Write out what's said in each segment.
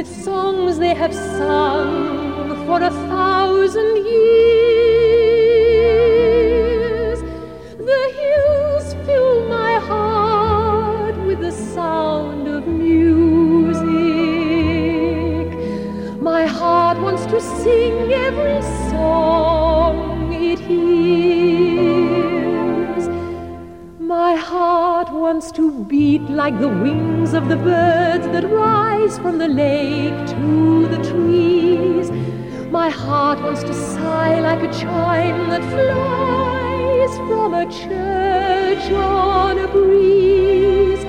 songs they have sung for a thousand years. The hills fill my heart with the sound of music. My heart wants to sing every song heart wants to beat like the wings of the birds that rise from the lake to the trees. My heart wants to sigh like a chime that flies from a church on a breeze.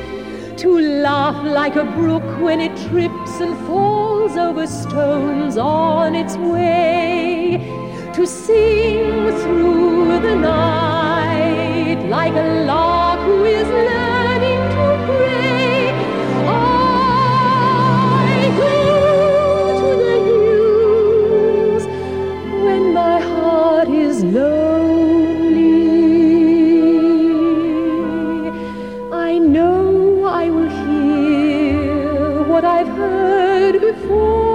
To laugh like a brook when it trips and falls over stones on its way. To sing through the night like a lark when my heart is lonely. I know I will hear what I've heard before.